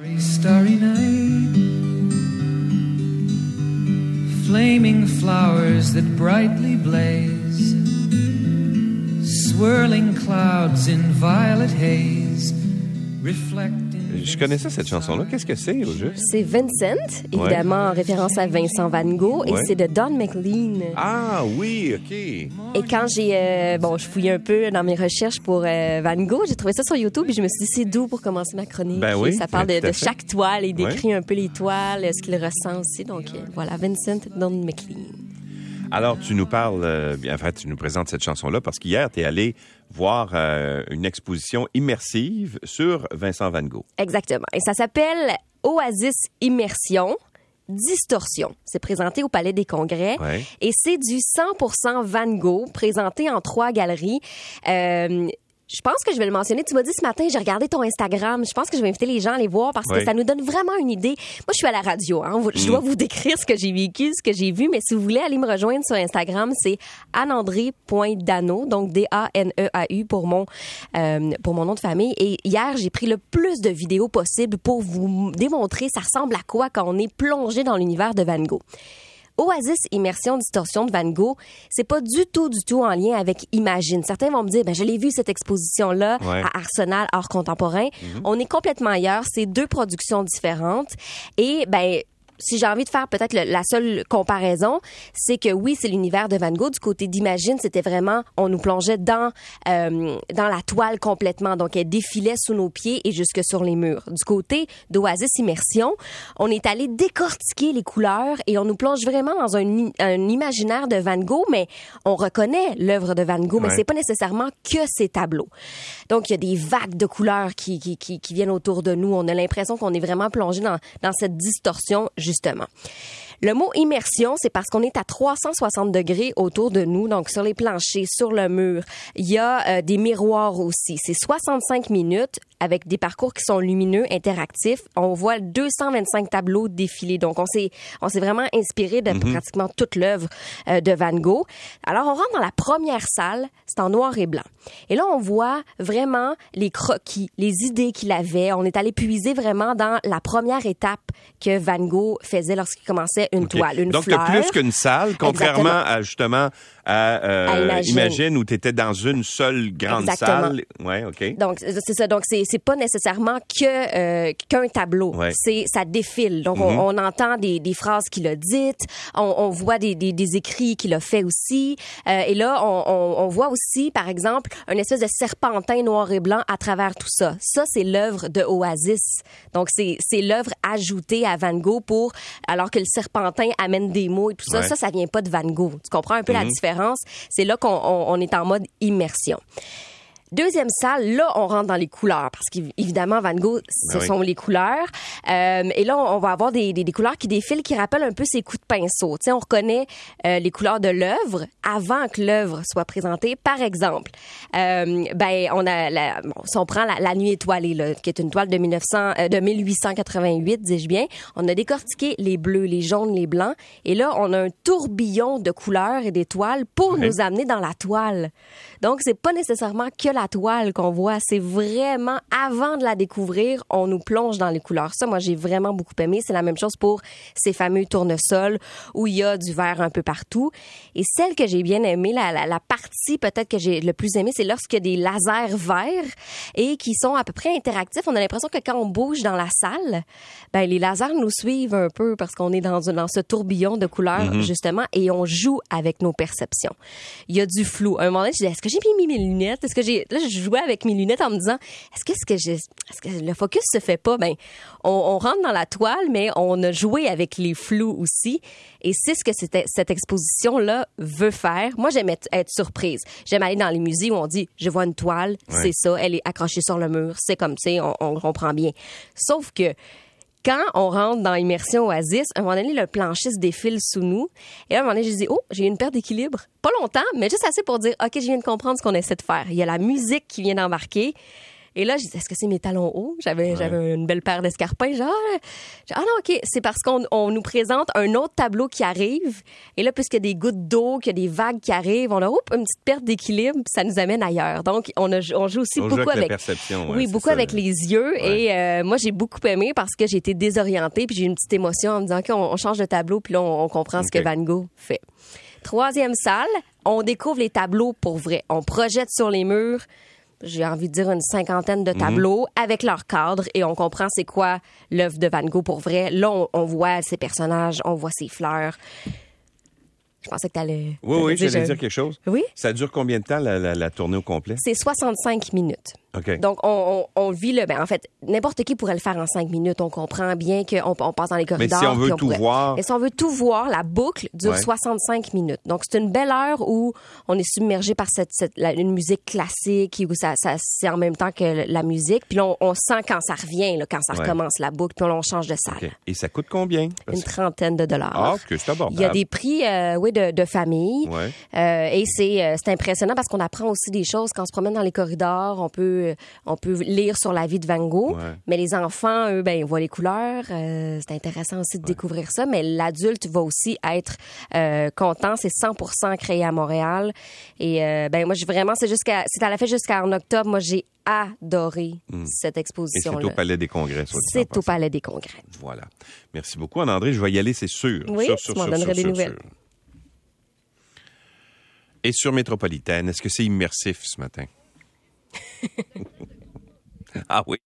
Starry, starry night. Flaming flowers that brightly blaze. Swirling clouds in violet haze. Reflecting. Je connaissais cette chanson-là. Qu'est-ce que c'est, au juste? C'est Vincent, évidemment en référence à Vincent Van Gogh, et c'est de Don McLean. Ah oui, OK. Et quand j'ai, euh, bon, je fouillais un peu dans mes recherches pour euh, Van Gogh, j'ai trouvé ça sur YouTube et je me suis dit c'est doux pour commencer ma chronique. Ben oui, ça parle de, chaque toile et décrit un peu les toiles, ce qu'il ressent aussi. Donc euh, voilà, Vincent Don McLean. Alors, tu nous parles, euh, bien, en fait, tu nous présentes cette chanson-là parce qu'hier, tu es allé voir euh, une exposition immersive sur Vincent Van Gogh. Exactement. Et ça s'appelle Oasis Immersion. Distorsion. C'est présenté au Palais des Congrès. Ouais. Et c'est du 100% Van Gogh, présenté en trois galeries. Euh, je pense que je vais le mentionner. Tu m'as dit ce matin, j'ai regardé ton Instagram. Je pense que je vais inviter les gens à les voir parce que ça nous donne vraiment une idée. Moi, je suis à la radio. Hein. Je dois vous décrire ce que j'ai vécu, ce que j'ai vu. Mais si vous voulez aller me rejoindre sur Instagram, c'est anandré.dano, donc D-A-N-E-A-U pour mon, euh, pour mon nom de famille. Et hier, j'ai pris le plus de vidéos possible pour vous démontrer ça ressemble à quoi quand on est plongé dans l'univers de Van Gogh. Oasis Immersion Distorsion de Van Gogh, c'est pas du tout, du tout en lien avec Imagine. Certains vont me dire, ben, je l'ai vu cette exposition-là Ouais. à Arsenal Art Contemporain. On est complètement ailleurs. C'est deux productions différentes. Et, ben, si j'ai envie de faire peut-être la seule comparaison, c'est que oui, c'est l'univers de Van Gogh. Du côté d'Imagine, c'était vraiment, on nous plongeait dans euh, dans la toile complètement. Donc, elle défilait sous nos pieds et jusque sur les murs. Du côté d'Oasis Immersion, on est allé décortiquer les couleurs et on nous plonge vraiment dans un, imaginaire de Van Gogh, mais on reconnaît l'œuvre de Van Gogh, mais Ouais. c'est pas nécessairement que ses tableaux. Donc, il y a des vagues de couleurs qui, qui, qui, qui viennent autour de nous. On a l'impression qu'on est vraiment plongé dans, dans cette distorsion, justement. Le mot immersion, c'est parce qu'on est à 360 degrés autour de nous, donc sur les planchers, sur le mur. Il y a euh, des miroirs aussi. C'est 65 minutes avec des parcours qui sont lumineux, interactifs. On voit 225 tableaux défiler. Donc, on s'est, on s'est vraiment inspiré de pratiquement toute l'œuvre euh, de Van Gogh. Alors, on rentre dans la première salle. C'est en noir et blanc. Et là, on voit vraiment les croquis, les idées qu'il avait. On est allé puiser vraiment dans la première étape que Van Gogh faisait lorsqu'il commençait une toile, une Donc, fleur. t'as plus qu'une salle, contrairement Exactement. à, justement, à, euh, À Imagine. Imagine, où tu étais dans une seule grande Exactement. salle. Ouais, OK. Donc c'est ça. Donc c'est c'est pas nécessairement que euh, qu'un tableau. Ouais. C'est ça défile. Donc on, on entend des, des phrases qu'il a dites, on, on voit des, des, des écrits qu'il a fait aussi. Euh, et là on, on, voit aussi par exemple un espèce de serpentin noir et blanc à travers tout ça. Ça c'est l'œuvre de Oasis. Donc c'est c'est l'œuvre ajoutée à Van Gogh pour alors que le serpentin amène des mots et tout ça. Ouais. Ça ça vient pas de Van Gogh. Tu comprends un peu la différence? C'est là qu'on on, on est en mode immersion. Deuxième salle, là, on rentre dans les couleurs parce qu'évidemment, Van Gogh, ce Ben oui. sont les couleurs. Euh, et là, on va avoir des, des, des couleurs qui défilent, qui rappellent un peu ses coups de pinceau. Tu sais, on reconnaît euh, les couleurs de l'œuvre avant que l'œuvre soit présentée. Par exemple, euh, ben, on a, la, bon, si on prend la, la Nuit étoilée, là, qui est une toile de 1900, euh, de 1888, dis-je bien, on a décortiqué les bleus, les jaunes, les blancs. Et là, on a un tourbillon de couleurs et d'étoiles pour nous amener dans la toile. Donc, c'est pas nécessairement que la toile qu'on voit, c'est vraiment avant de la découvrir, on nous plonge dans les couleurs. Ça, moi, j'ai vraiment beaucoup aimé. C'est la même chose pour ces fameux tournesols où il y a du vert un peu partout. Et celle que j'ai bien aimée, la, la, la partie peut-être que j'ai le plus aimée, c'est lorsqu'il y a des lasers verts et qui sont à peu près interactifs. On a l'impression que quand on bouge dans la salle, ben, les lasers nous suivent un peu parce qu'on est dans, dans ce tourbillon de couleurs, justement, et on joue avec nos perceptions. Il y a du flou. À un moment donné, je disais, est-ce que j'ai mis mes lunettes? Est-ce que j'ai, là, je jouais avec mes lunettes en me disant, est-ce que, le focus se fait pas? Ben, on, on rentre dans la toile, mais on a joué avec les flous aussi. Et c'est ce que cette exposition-là veut faire. Moi, j'aime être, être surprise. J'aime aller dans les musées où on dit, je vois une toile, Ouais. c'est ça, elle est accrochée sur le mur, c'est comme ça, on, on comprend bien. Sauf que, quand on rentre dans Immersion Oasis, à un moment donné, le plancher se défile sous nous. Et à un moment donné, je dis, oh, j'ai eu une perte d'équilibre. Pas longtemps, mais juste assez pour dire, OK, je viens de comprendre ce qu'on essaie de faire. Il y a la musique qui vient d'embarquer. Et là, je dis, est-ce que c'est mes talons hauts? J'avais, j'avais une belle paire d'escarpins. Genre, ah non, OK, c'est parce qu'on on nous présente un autre tableau qui arrive. Et là, puisqu'il y a des gouttes d'eau, qu'il y a des vagues qui arrivent, on a oups, une petite perte d'équilibre, puis ça nous amène ailleurs. Donc, on, a, on joue aussi On joue beaucoup avec la perception, ouais, oui, beaucoup ça. avec les yeux. Et euh, moi, j'ai beaucoup aimé parce que j'ai été désorientée, puis j'ai eu une petite émotion en me disant, OK, on, on change de tableau, puis là, on, on comprend ce que Van Gogh fait. Troisième salle, on découvre les tableaux pour vrai. On projette sur les murs, j'ai envie de dire une cinquantaine Mhm. de tableaux avec leur cadre et on comprend c'est quoi l'œuvre de Van Gogh pour vrai. Là, on, on voit ses personnages, on voit ses fleurs. Je pensais que t'allais. Oui, t'allais oui, j'allais dire quelque chose. Oui? Ça dure combien de temps, la, la- la tournée au complet? C'est 65 minutes. Donc, on, on, on vit le. Ben, en fait, n'importe qui pourrait le faire en cinq minutes. On comprend bien qu'on on passe dans les Mais corridors. si on veut tout pourrait- voir- Et si on veut tout voir, la boucle dure Ouais. 65 minutes. Donc, c'est une belle heure où on est submergé par cette, cette- la- une musique classique, où ça, ça c'est en même temps que la musique. Puis là, on, on sent quand ça revient, là, quand ça Ouais. recommence la boucle, puis on change de salle. Et ça coûte combien? Parce Une que- trentaine de dollars. Ah, OK, c'est abordable. Il y a des prix, euh, oui, de, de famille. Ouais. Euh, et c'est euh, c'est impressionnant parce qu'on apprend aussi des choses quand on se promène dans les corridors. On peut on peut lire sur la vie de Van Gogh. Ouais. Mais les enfants, eux, ben ils voient les couleurs. Euh, c'est intéressant aussi de découvrir ça. Mais l'adulte va aussi être euh, content. C'est 100% créé à Montréal. Et euh, ben moi, j'ai vraiment c'est jusqu'à c'est à la fête jusqu'en octobre. Moi, j'ai adoré cette Hmm. Et exposition. c'est au Palais des Congrès, C'est au. Palais des Congrès. Voilà. Merci beaucoup, Anne-André. Je vais y aller, c'est sûr. Oui, Sûr, tu m'en donnerais des sûr, nouvelles. Et sur Métropolitaine, est-ce que c'est immersif ce matin? Ah oui.